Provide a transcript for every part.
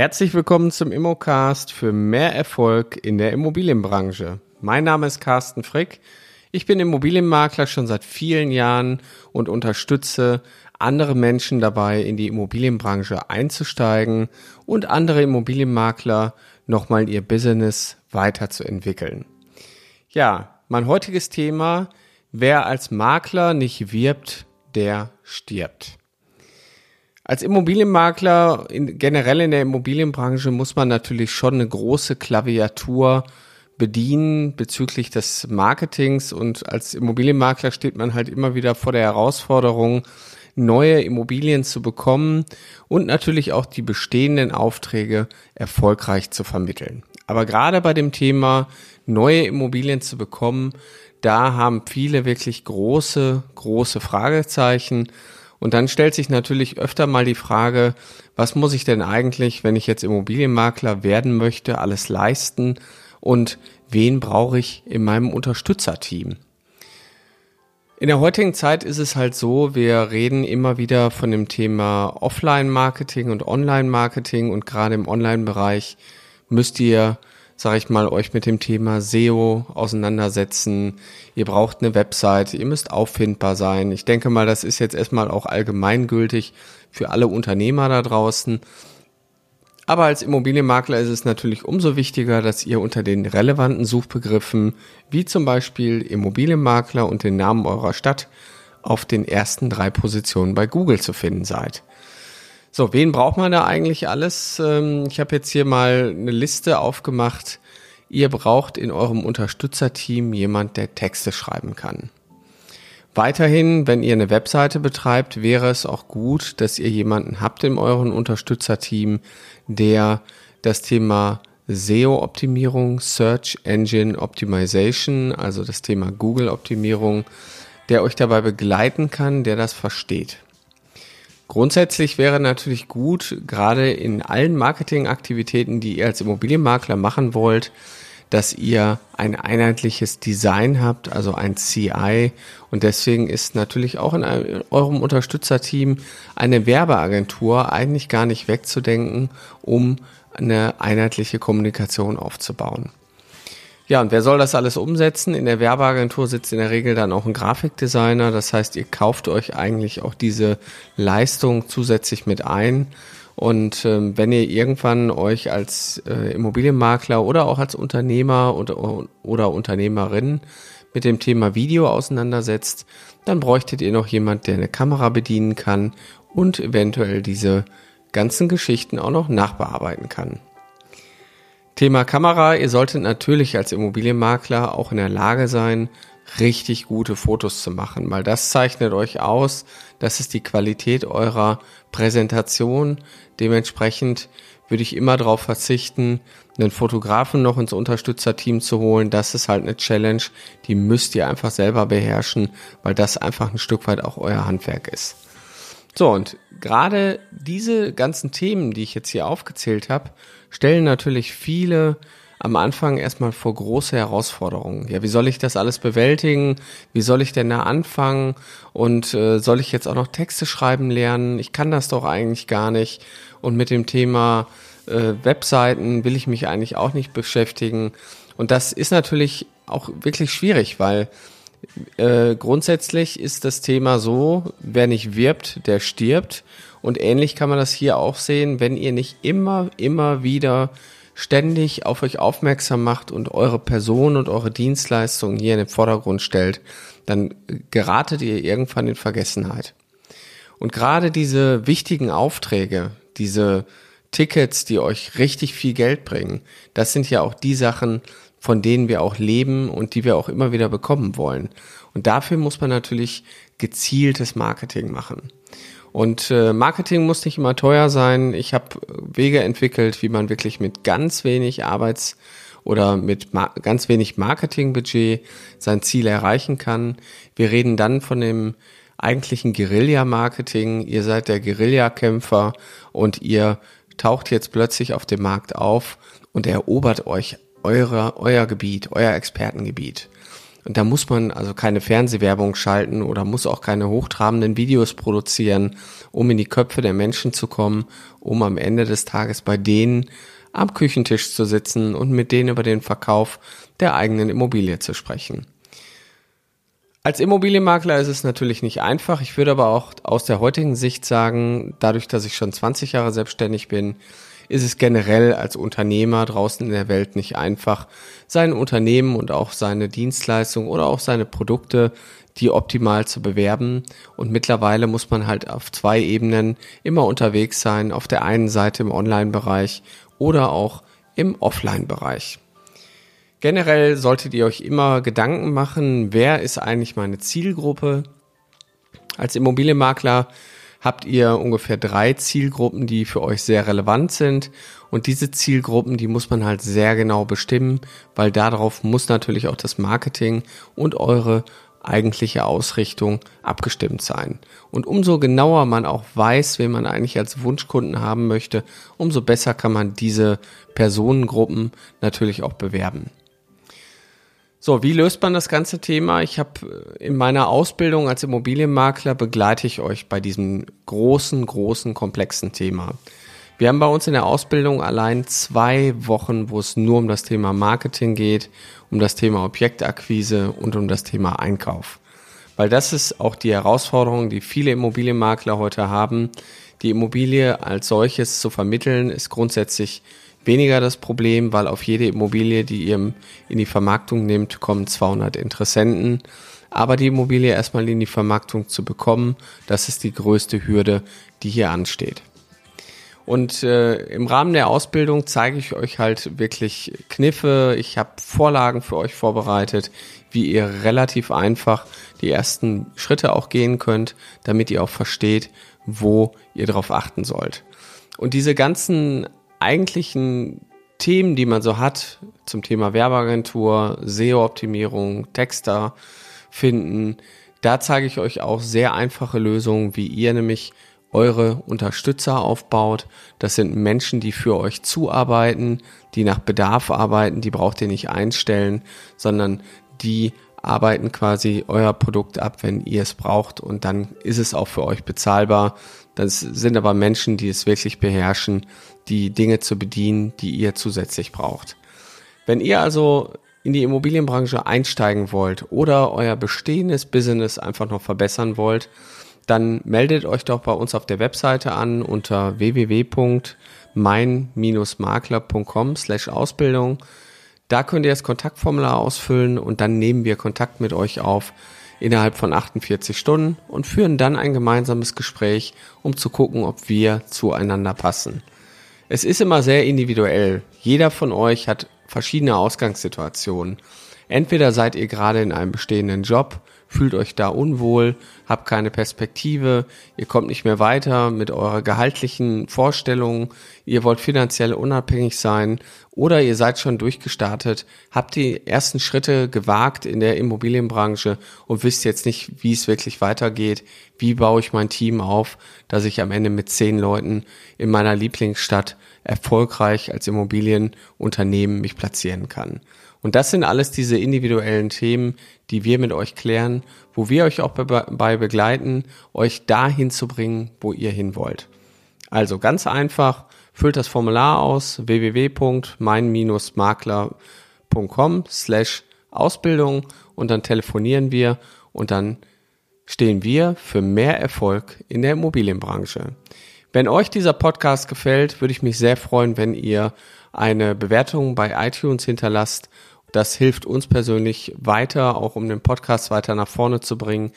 Herzlich willkommen zum Immocast für mehr Erfolg in der Immobilienbranche. Mein Name ist Carsten Frick. Ich bin Immobilienmakler schon seit vielen Jahren und unterstütze andere Menschen dabei, in die Immobilienbranche einzusteigen und andere Immobilienmakler nochmal ihr Business weiterzuentwickeln. Ja, mein heutiges Thema, wer als Makler nicht wirbt, der stirbt. Als Immobilienmakler in, generell in der Immobilienbranche muss man natürlich schon eine große Klaviatur bedienen bezüglich des Marketings und als Immobilienmakler steht man halt immer wieder vor der Herausforderung, neue Immobilien zu bekommen und natürlich auch die bestehenden Aufträge erfolgreich zu vermitteln. Aber gerade bei dem Thema neue Immobilien zu bekommen, da haben viele wirklich große, große Fragezeichen. Und dann stellt sich natürlich öfter mal die Frage, was muss ich denn eigentlich, wenn ich jetzt Immobilienmakler werden möchte, alles leisten und wen brauche ich in meinem Unterstützerteam? In der heutigen Zeit ist es halt so, wir reden immer wieder von dem Thema Offline-Marketing und Online-Marketing und gerade im Online-Bereich müsst ihr sage ich mal, euch mit dem Thema SEO auseinandersetzen. Ihr braucht eine Website, ihr müsst auffindbar sein. Ich denke mal, das ist jetzt erstmal auch allgemeingültig für alle Unternehmer da draußen. Aber als Immobilienmakler ist es natürlich umso wichtiger, dass ihr unter den relevanten Suchbegriffen, wie zum Beispiel Immobilienmakler und den Namen eurer Stadt, auf den ersten drei Positionen bei Google zu finden seid. So, wen braucht man da eigentlich alles? Ähm, ich habe jetzt hier mal eine Liste aufgemacht. Ihr braucht in eurem Unterstützerteam jemand, der Texte schreiben kann. Weiterhin, wenn ihr eine Webseite betreibt, wäre es auch gut, dass ihr jemanden habt in eurem Unterstützerteam, der das Thema SEO-Optimierung, Search Engine Optimization, also das Thema Google-Optimierung, der euch dabei begleiten kann, der das versteht. Grundsätzlich wäre natürlich gut, gerade in allen Marketingaktivitäten, die ihr als Immobilienmakler machen wollt, dass ihr ein einheitliches Design habt, also ein CI. Und deswegen ist natürlich auch in eurem Unterstützerteam eine Werbeagentur eigentlich gar nicht wegzudenken, um eine einheitliche Kommunikation aufzubauen. Ja, und wer soll das alles umsetzen? In der Werbeagentur sitzt in der Regel dann auch ein Grafikdesigner. Das heißt, ihr kauft euch eigentlich auch diese Leistung zusätzlich mit ein. Und ähm, wenn ihr irgendwann euch als äh, Immobilienmakler oder auch als Unternehmer oder, oder Unternehmerin mit dem Thema Video auseinandersetzt, dann bräuchtet ihr noch jemand, der eine Kamera bedienen kann und eventuell diese ganzen Geschichten auch noch nachbearbeiten kann. Thema Kamera. Ihr solltet natürlich als Immobilienmakler auch in der Lage sein, richtig gute Fotos zu machen, weil das zeichnet euch aus. Das ist die Qualität eurer Präsentation. Dementsprechend würde ich immer darauf verzichten, einen Fotografen noch ins Unterstützerteam zu holen. Das ist halt eine Challenge, die müsst ihr einfach selber beherrschen, weil das einfach ein Stück weit auch euer Handwerk ist. So, und gerade diese ganzen Themen, die ich jetzt hier aufgezählt habe, stellen natürlich viele am Anfang erstmal vor große Herausforderungen. Ja, wie soll ich das alles bewältigen? Wie soll ich denn da anfangen? Und äh, soll ich jetzt auch noch Texte schreiben lernen? Ich kann das doch eigentlich gar nicht. Und mit dem Thema äh, Webseiten will ich mich eigentlich auch nicht beschäftigen. Und das ist natürlich auch wirklich schwierig, weil äh, grundsätzlich ist das Thema so, wer nicht wirbt, der stirbt. Und ähnlich kann man das hier auch sehen, wenn ihr nicht immer, immer wieder ständig auf euch aufmerksam macht und eure Person und eure Dienstleistung hier in den Vordergrund stellt, dann geratet ihr irgendwann in Vergessenheit. Und gerade diese wichtigen Aufträge, diese Tickets, die euch richtig viel Geld bringen, das sind ja auch die Sachen, von denen wir auch leben und die wir auch immer wieder bekommen wollen. Und dafür muss man natürlich gezieltes Marketing machen. Und äh, Marketing muss nicht immer teuer sein. Ich habe Wege entwickelt, wie man wirklich mit ganz wenig Arbeits- oder mit ganz wenig Marketingbudget sein Ziel erreichen kann. Wir reden dann von dem eigentlichen Guerilla-Marketing. Ihr seid der Guerillakämpfer und ihr taucht jetzt plötzlich auf dem Markt auf und erobert euch eure, euer Gebiet, euer Expertengebiet. Und da muss man also keine Fernsehwerbung schalten oder muss auch keine hochtrabenden Videos produzieren, um in die Köpfe der Menschen zu kommen, um am Ende des Tages bei denen am Küchentisch zu sitzen und mit denen über den Verkauf der eigenen Immobilie zu sprechen. Als Immobilienmakler ist es natürlich nicht einfach. Ich würde aber auch aus der heutigen Sicht sagen, dadurch, dass ich schon 20 Jahre selbstständig bin, ist es generell als Unternehmer draußen in der Welt nicht einfach, sein Unternehmen und auch seine Dienstleistung oder auch seine Produkte, die optimal zu bewerben. Und mittlerweile muss man halt auf zwei Ebenen immer unterwegs sein. Auf der einen Seite im Online-Bereich oder auch im Offline-Bereich. Generell solltet ihr euch immer Gedanken machen, wer ist eigentlich meine Zielgruppe? Als Immobilienmakler habt ihr ungefähr drei Zielgruppen, die für euch sehr relevant sind. Und diese Zielgruppen, die muss man halt sehr genau bestimmen, weil darauf muss natürlich auch das Marketing und eure eigentliche Ausrichtung abgestimmt sein. Und umso genauer man auch weiß, wen man eigentlich als Wunschkunden haben möchte, umso besser kann man diese Personengruppen natürlich auch bewerben. So, wie löst man das ganze Thema? Ich habe äh, in meiner Ausbildung als Immobilienmakler begleite ich euch bei diesem großen, großen, komplexen Thema. Wir haben bei uns in der Ausbildung allein zwei Wochen, wo es nur um das Thema Marketing geht, um das Thema Objektakquise und um das Thema Einkauf. Weil das ist auch die Herausforderung, die viele Immobilienmakler heute haben. Die Immobilie als solches zu vermitteln, ist grundsätzlich weniger das Problem, weil auf jede Immobilie, die ihr in die Vermarktung nehmt, kommen 200 Interessenten. Aber die Immobilie erstmal in die Vermarktung zu bekommen, das ist die größte Hürde, die hier ansteht. Und äh, im Rahmen der Ausbildung zeige ich euch halt wirklich Kniffe. Ich habe Vorlagen für euch vorbereitet, wie ihr relativ einfach die ersten Schritte auch gehen könnt, damit ihr auch versteht, wo ihr darauf achten sollt. Und diese ganzen eigentlichen Themen, die man so hat zum Thema Werbeagentur, SEO-Optimierung, Texter finden, da zeige ich euch auch sehr einfache Lösungen, wie ihr nämlich eure Unterstützer aufbaut. Das sind Menschen, die für euch zuarbeiten, die nach Bedarf arbeiten, die braucht ihr nicht einstellen, sondern die arbeiten quasi euer Produkt ab, wenn ihr es braucht und dann ist es auch für euch bezahlbar. Das sind aber Menschen, die es wirklich beherrschen, die Dinge zu bedienen, die ihr zusätzlich braucht. Wenn ihr also in die Immobilienbranche einsteigen wollt oder euer bestehendes Business einfach noch verbessern wollt, dann meldet euch doch bei uns auf der Webseite an unter www.mein-makler.com slash Ausbildung. Da könnt ihr das Kontaktformular ausfüllen und dann nehmen wir Kontakt mit euch auf innerhalb von 48 Stunden und führen dann ein gemeinsames Gespräch, um zu gucken, ob wir zueinander passen. Es ist immer sehr individuell. Jeder von euch hat verschiedene Ausgangssituationen. Entweder seid ihr gerade in einem bestehenden Job, fühlt euch da unwohl, habt keine Perspektive, ihr kommt nicht mehr weiter mit eurer gehaltlichen Vorstellungen, ihr wollt finanziell unabhängig sein oder ihr seid schon durchgestartet, habt die ersten Schritte gewagt in der Immobilienbranche und wisst jetzt nicht, wie es wirklich weitergeht, wie baue ich mein Team auf, dass ich am Ende mit zehn Leuten in meiner Lieblingsstadt erfolgreich als Immobilienunternehmen mich platzieren kann. Und das sind alles diese individuellen Themen, die wir mit euch klären, wo wir euch auch dabei begleiten, euch dahin zu bringen, wo ihr hin wollt. Also ganz einfach, füllt das Formular aus www.mein-makler.com slash Ausbildung und dann telefonieren wir und dann stehen wir für mehr Erfolg in der Immobilienbranche. Wenn euch dieser Podcast gefällt, würde ich mich sehr freuen, wenn ihr eine Bewertung bei iTunes hinterlasst. Das hilft uns persönlich weiter, auch um den Podcast weiter nach vorne zu bringen.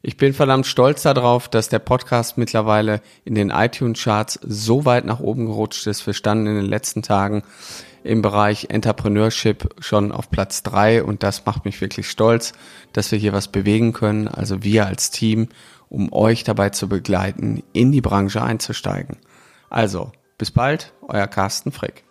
Ich bin verdammt stolz darauf, dass der Podcast mittlerweile in den iTunes-Charts so weit nach oben gerutscht ist. Wir standen in den letzten Tagen im Bereich Entrepreneurship schon auf Platz drei und das macht mich wirklich stolz, dass wir hier was bewegen können, also wir als Team um euch dabei zu begleiten, in die Branche einzusteigen. Also, bis bald, euer Carsten Frick.